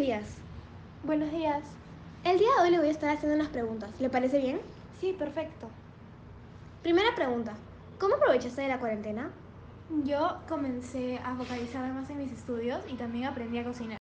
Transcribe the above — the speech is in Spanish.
días. Buenos días. El día de hoy le voy a estar haciendo unas preguntas. ¿Le parece bien? Sí, perfecto. Primera pregunta. ¿Cómo aprovechaste de la cuarentena? Yo comencé a focalizarme más en mis estudios y también aprendí a cocinar.